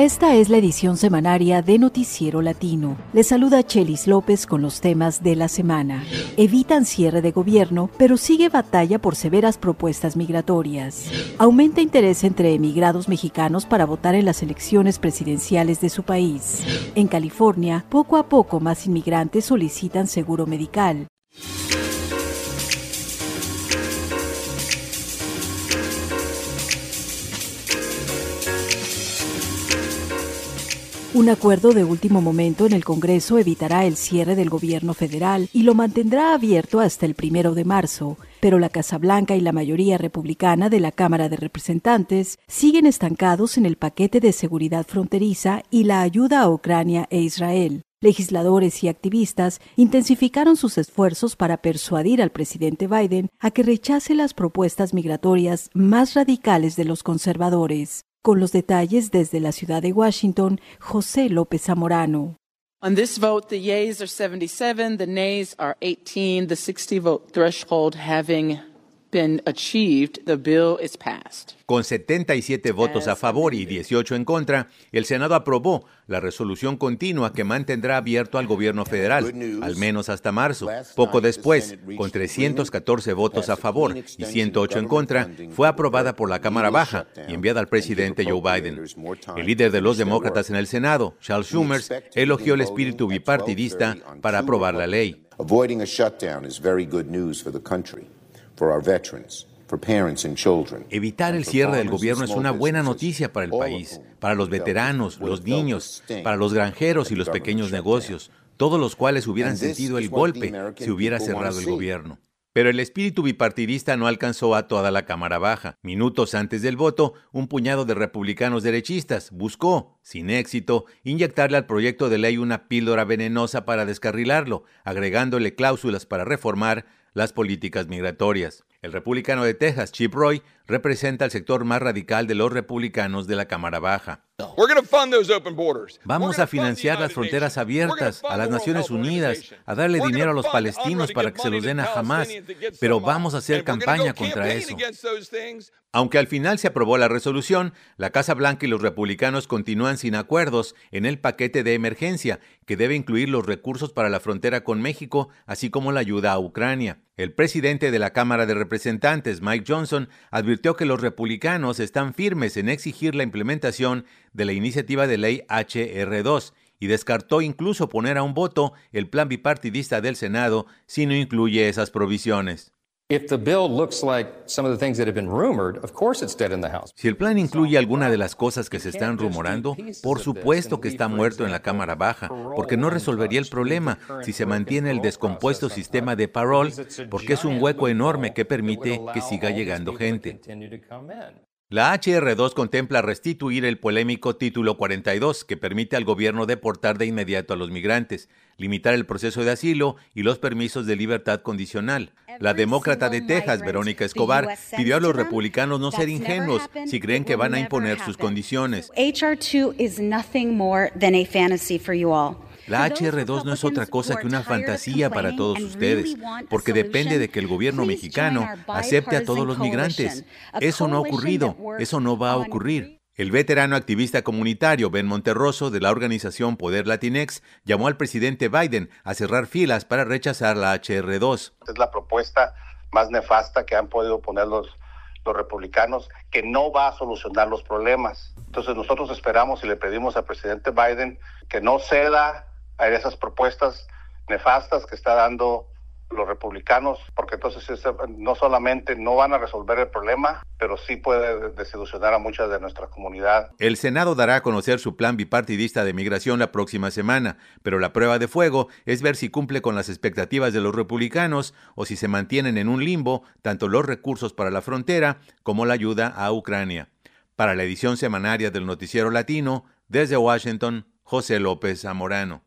Esta es la edición semanaria de Noticiero Latino. Le saluda Chelis López con los temas de la semana. Evitan cierre de gobierno, pero sigue batalla por severas propuestas migratorias. Aumenta interés entre emigrados mexicanos para votar en las elecciones presidenciales de su país. En California, poco a poco más inmigrantes solicitan seguro medical. Un acuerdo de último momento en el Congreso evitará el cierre del gobierno federal y lo mantendrá abierto hasta el primero de marzo, pero la Casa Blanca y la mayoría republicana de la Cámara de Representantes siguen estancados en el paquete de seguridad fronteriza y la ayuda a Ucrania e Israel. Legisladores y activistas intensificaron sus esfuerzos para persuadir al presidente Biden a que rechace las propuestas migratorias más radicales de los conservadores. Con los detalles desde la ciudad de Washington, José López Zamorano. On this vote, the yeas are 77, the nays are 18, the 60 vote threshold having been achieved, the bill is passed. Con 77 votos a favor y 18 en contra, el Senado aprobó la resolución continua que mantendrá abierto al gobierno federal, al menos hasta marzo. Poco después, con 314 votos a favor y 108 en contra, fue aprobada por la Cámara Baja y enviada al presidente Joe Biden. El líder de los demócratas en el Senado, Charles Schumer, elogió el espíritu bipartidista para aprobar la ley. Avoiding a shutdown is very good news for the country. Evitar el cierre del gobierno es una buena noticia para el país, para los veteranos, los niños, para los granjeros y los pequeños negocios, todos los cuales hubieran sentido el golpe si hubiera cerrado el gobierno. Pero el espíritu bipartidista no alcanzó a toda la Cámara Baja. Minutos antes del voto, un puñado de republicanos derechistas buscó, sin éxito, inyectarle al proyecto de ley una píldora venenosa para descarrilarlo, agregándole cláusulas para reformar las políticas migratorias. El republicano de Texas, Chip Roy, representa el sector más radical de los republicanos de la Cámara Baja. Vamos a financiar las fronteras abiertas, a las Naciones Unidas, a darle dinero a los palestinos para que se los den a Hamas, pero vamos a hacer campaña contra eso. Aunque al final se aprobó la resolución, la Casa Blanca y los republicanos continúan sin acuerdos en el paquete de emergencia, que debe incluir los recursos para la frontera con México, así como la ayuda a Ucrania. El presidente de la Cámara de Representantes, Mike Johnson, advirtió que los republicanos están firmes en exigir la implementación de la iniciativa de ley HR2 y descartó incluso poner a un voto el plan bipartidista del Senado si no incluye esas provisiones. Si el plan incluye alguna de las cosas que se están rumorando, por supuesto que está muerto en la Cámara Baja, porque no resolvería el problema si se mantiene el descompuesto sistema de parole, porque es un hueco enorme que permite que siga llegando gente. La HR2 contempla restituir el polémico Título 42, que permite al gobierno deportar de inmediato a los migrantes, limitar el proceso de asilo y los permisos de libertad condicional. La demócrata de Texas, Verónica Escobar, pidió a los republicanos no ser ingenuos si creen que van a imponer sus condiciones. HR2 is nothing more than a fantasy for you all. La HR2 no es otra cosa que una fantasía para todos ustedes, porque depende de que el gobierno mexicano acepte a todos los migrantes. Eso no ha ocurrido, eso no va a ocurrir. El veterano activista comunitario Ben Monterroso de la organización Poder Latinex llamó al presidente Biden a cerrar filas para rechazar la HR2. Es la propuesta más nefasta que han podido poner los, los republicanos, que no va a solucionar los problemas. Entonces nosotros esperamos y le pedimos al presidente Biden que no ceda a esas propuestas nefastas que está dando los republicanos, porque entonces no solamente no van a resolver el problema, pero sí puede desilusionar a mucha de nuestra comunidad. El Senado dará a conocer su plan bipartidista de migración la próxima semana, pero la prueba de fuego es ver si cumple con las expectativas de los republicanos o si se mantienen en un limbo tanto los recursos para la frontera como la ayuda a Ucrania. Para la edición semanaria del Noticiero Latino, desde Washington, José López Zamorano.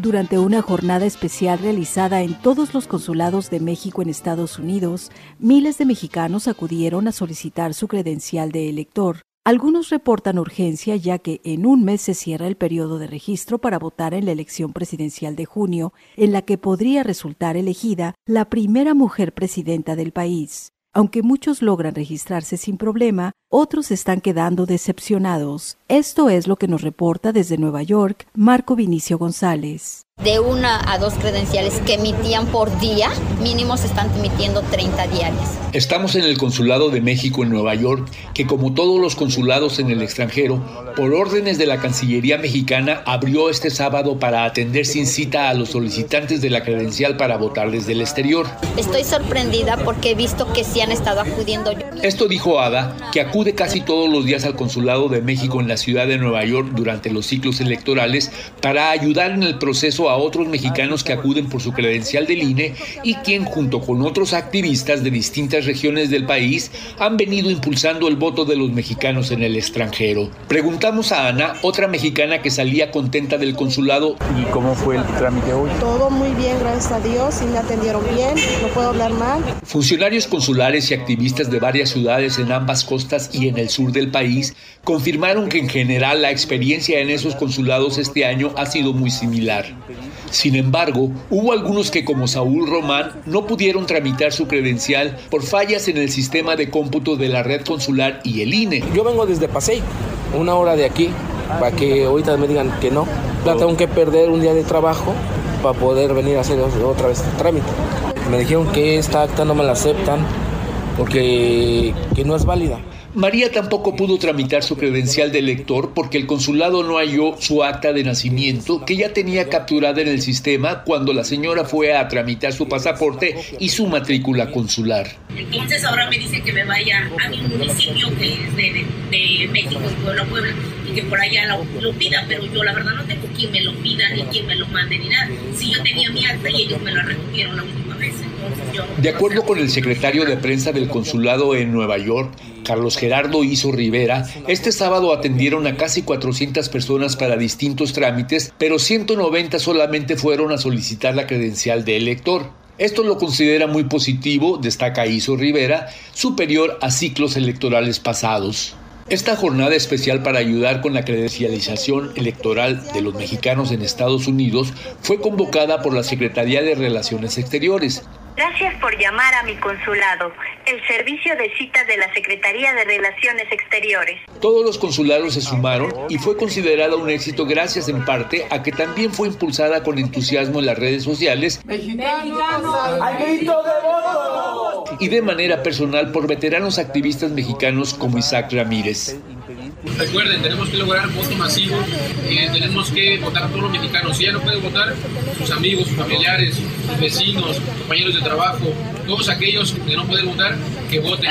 Durante una jornada especial realizada en todos los consulados de México en Estados Unidos, miles de mexicanos acudieron a solicitar su credencial de elector. Algunos reportan urgencia ya que en un mes se cierra el periodo de registro para votar en la elección presidencial de junio, en la que podría resultar elegida la primera mujer presidenta del país. Aunque muchos logran registrarse sin problema, otros están quedando decepcionados. Esto es lo que nos reporta desde Nueva York Marco Vinicio González de una a dos credenciales que emitían por día, mínimo se están emitiendo 30 diarias. Estamos en el Consulado de México en Nueva York, que como todos los consulados en el extranjero, por órdenes de la Cancillería mexicana, abrió este sábado para atender sin cita a los solicitantes de la credencial para votar desde el exterior. Estoy sorprendida porque he visto que sí han estado acudiendo. Esto dijo Ada, que acude casi todos los días al Consulado de México en la ciudad de Nueva York durante los ciclos electorales para ayudar en el proceso a otros mexicanos que acuden por su credencial del INE y quien junto con otros activistas de distintas regiones del país han venido impulsando el voto de los mexicanos en el extranjero. Preguntamos a Ana, otra mexicana que salía contenta del consulado. ¿Y cómo fue el trámite hoy? Todo muy bien, gracias a Dios, y me atendieron bien, no puedo hablar mal. Funcionarios consulares y activistas de varias ciudades en ambas costas y en el sur del país confirmaron que en general la experiencia en esos consulados este año ha sido muy similar. Sin embargo, hubo algunos que como Saúl Román no pudieron tramitar su credencial por fallas en el sistema de cómputo de la red consular y el INE. Yo vengo desde Pasey, una hora de aquí, para que ahorita me digan que no. Tengo que perder un día de trabajo para poder venir a hacer otra vez el trámite. Me dijeron que esta acta no me la aceptan porque que no es válida. María tampoco pudo tramitar su credencial de elector porque el consulado no halló su acta de nacimiento que ya tenía capturada en el sistema cuando la señora fue a tramitar su pasaporte y su matrícula consular. Entonces ahora me dice que me vaya a mi municipio que es de, de, México, Puebla, Puebla, y que por allá lo, pida, pero yo la verdad no tengo quien me lo pida ni quien me lo mande ni nada. Si yo tenía mi acta y ellos me la recogieron la. De acuerdo con el secretario de prensa del consulado en Nueva York, Carlos Gerardo Iso Rivera, este sábado atendieron a casi 400 personas para distintos trámites, pero 190 solamente fueron a solicitar la credencial de elector. Esto lo considera muy positivo, destaca Iso Rivera, superior a ciclos electorales pasados. Esta jornada especial para ayudar con la credencialización electoral de los mexicanos en Estados Unidos fue convocada por la Secretaría de Relaciones Exteriores. Gracias por llamar a mi consulado, el servicio de citas de la Secretaría de Relaciones Exteriores. Todos los consulados se sumaron y fue considerada un éxito gracias en parte a que también fue impulsada con entusiasmo en las redes sociales y de manera personal por veteranos activistas mexicanos como Isaac Ramírez. Recuerden, tenemos que lograr voto masivo, eh, tenemos que votar a todos los mexicanos. Si ya no pueden votar, sus amigos, sus familiares, sus vecinos, compañeros de trabajo, todos aquellos que no pueden votar, que voten.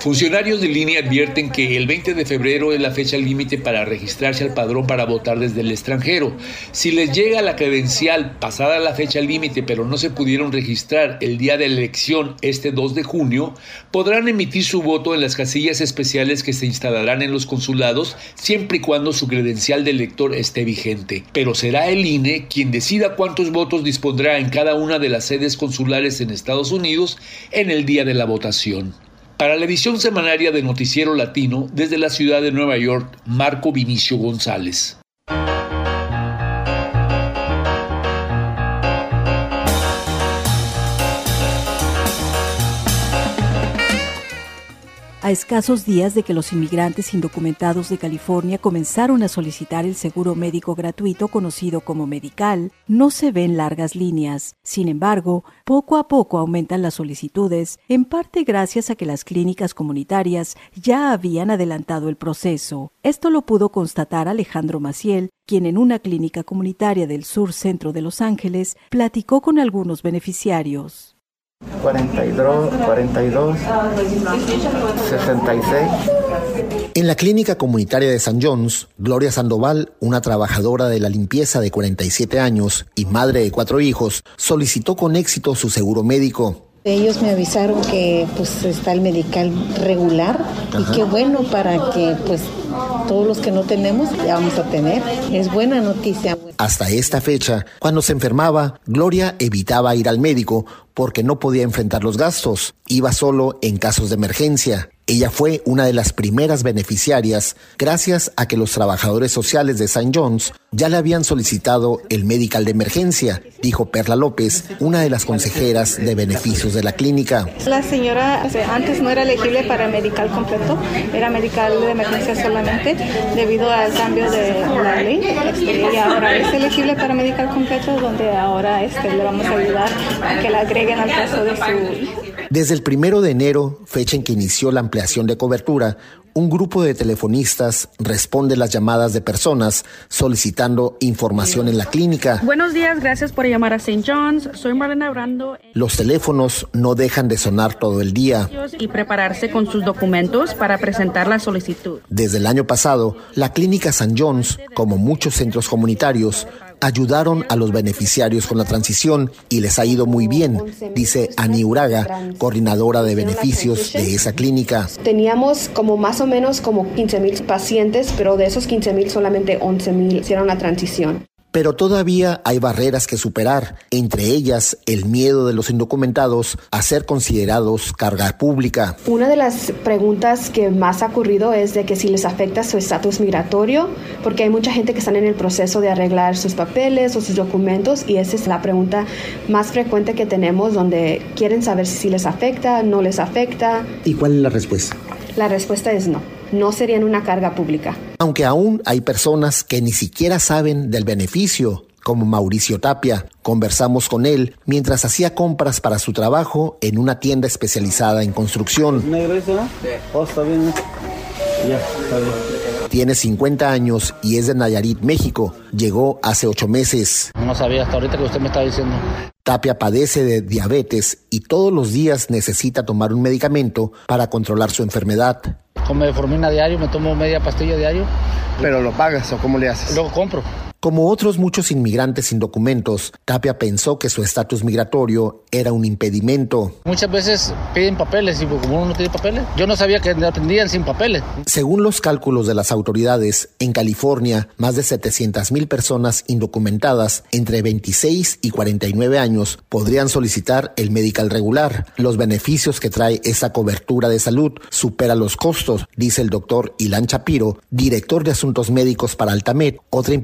Funcionarios de línea advierten que el 20 de febrero es la fecha límite para registrarse al padrón para votar desde el extranjero. Si les llega la credencial pasada la fecha límite, pero no se pudieron registrar el día de la elección este 2 de junio, podrán emitir su voto en las casillas especiales que se instalarán en los consulados siempre y cuando su credencial de elector esté vigente. Pero será el INE quien decida cuántos votos dispondrá en cada una de las sedes consulares en Estados Unidos en el día de la votación. Para la edición semanaria de Noticiero Latino, desde la ciudad de Nueva York, Marco Vinicio González. A escasos días de que los inmigrantes indocumentados de California comenzaron a solicitar el seguro médico gratuito conocido como Medical, no se ven largas líneas. Sin embargo, poco a poco aumentan las solicitudes, en parte gracias a que las clínicas comunitarias ya habían adelantado el proceso. Esto lo pudo constatar Alejandro Maciel, quien en una clínica comunitaria del sur centro de Los Ángeles platicó con algunos beneficiarios. 42, 42, 66. En la clínica comunitaria de San John's, Gloria Sandoval, una trabajadora de la limpieza de 47 años y madre de cuatro hijos, solicitó con éxito su seguro médico. Ellos me avisaron que pues está el medical regular y qué bueno para que pues todos los que no tenemos ya vamos a tener. Es buena noticia. Hasta esta fecha, cuando se enfermaba, Gloria evitaba ir al médico porque no podía enfrentar los gastos. Iba solo en casos de emergencia. Ella fue una de las primeras beneficiarias gracias a que los trabajadores sociales de St. John's ya le habían solicitado el medical de emergencia, dijo Perla López, una de las consejeras de beneficios de la clínica. La señora antes no era elegible para medical completo, era medical de emergencia solamente debido al cambio de la ley este, y ahora es elegible para medical completo donde ahora este, le vamos a ayudar a que la agreguen al caso de su Desde el primero de enero, fecha en que inició la ampliación de cobertura, un grupo de telefonistas responde las llamadas de personas solicitando información en la clínica. Buenos días, gracias por llamar a St. John's. Soy Marlena Brando. Los teléfonos no dejan de sonar todo el día. Y prepararse con sus documentos para presentar la solicitud. Desde el año pasado, la clínica St. John's, como muchos centros comunitarios, ayudaron a los beneficiarios con la transición y les ha ido muy bien, dice Ani Uraga, coordinadora de beneficios de esa clínica. Teníamos como más o menos como 15 mil pacientes, pero de esos 15 mil solamente 11 mil hicieron la transición. Pero todavía hay barreras que superar, entre ellas el miedo de los indocumentados a ser considerados carga pública. Una de las preguntas que más ha ocurrido es de que si les afecta su estatus migratorio, porque hay mucha gente que está en el proceso de arreglar sus papeles o sus documentos y esa es la pregunta más frecuente que tenemos donde quieren saber si les afecta, no les afecta. ¿Y cuál es la respuesta? La respuesta es no no serían una carga pública. Aunque aún hay personas que ni siquiera saben del beneficio, como Mauricio Tapia. Conversamos con él mientras hacía compras para su trabajo en una tienda especializada en construcción. Oh, Tiene 50 años y es de Nayarit, México. Llegó hace ocho meses. No sabía hasta ahorita que usted me está diciendo. Tapia padece de diabetes y todos los días necesita tomar un medicamento para controlar su enfermedad. Como a diario, me tomo media pastilla diario. ¿Pero lo pagas o cómo le haces? Luego compro. Como otros muchos inmigrantes sin documentos, Tapia pensó que su estatus migratorio era un impedimento. Muchas veces piden papeles y como uno no tiene papeles, yo no sabía que atendían sin papeles. Según los cálculos de las autoridades, en California, más de 700 mil personas indocumentadas entre 26 y 49 años podrían solicitar el medical regular. Los beneficios que trae esa cobertura de salud supera los costos, dice el doctor Ilan Chapiro, director de asuntos médicos para Altamed, otra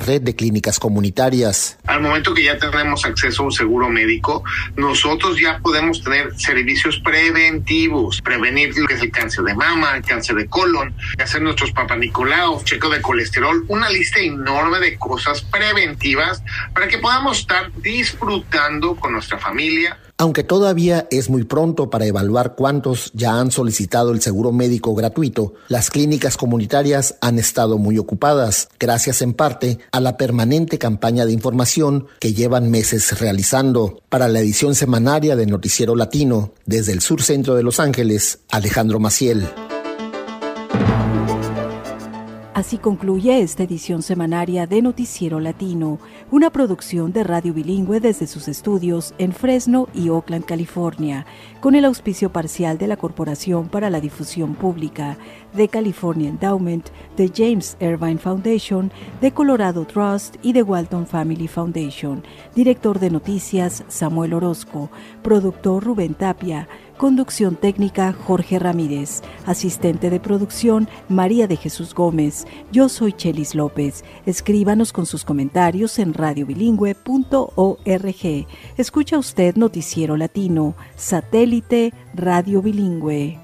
red de clínicas comunitarias. Al momento que ya tenemos acceso a un seguro médico, nosotros ya podemos tener servicios preventivos, prevenir lo que es el cáncer de mama, el cáncer de colon, hacer nuestros papanicolaos, checo de colesterol, una lista enorme de cosas preventivas para que podamos estar disfrutando con nuestra familia aunque todavía es muy pronto para evaluar cuántos ya han solicitado el seguro médico gratuito, las clínicas comunitarias han estado muy ocupadas, gracias en parte a la permanente campaña de información que llevan meses realizando. Para la edición semanaria de Noticiero Latino, desde el sur centro de Los Ángeles, Alejandro Maciel. Así concluye esta edición semanaria de Noticiero Latino, una producción de radio bilingüe desde sus estudios en Fresno y Oakland, California, con el auspicio parcial de la Corporación para la Difusión Pública, de California Endowment, de James Irvine Foundation, de Colorado Trust y de Walton Family Foundation. Director de noticias Samuel Orozco, productor Rubén Tapia, Conducción técnica Jorge Ramírez. Asistente de producción María de Jesús Gómez. Yo soy Chelis López. Escríbanos con sus comentarios en radiobilingüe.org. Escucha usted Noticiero Latino, satélite Radio Bilingüe.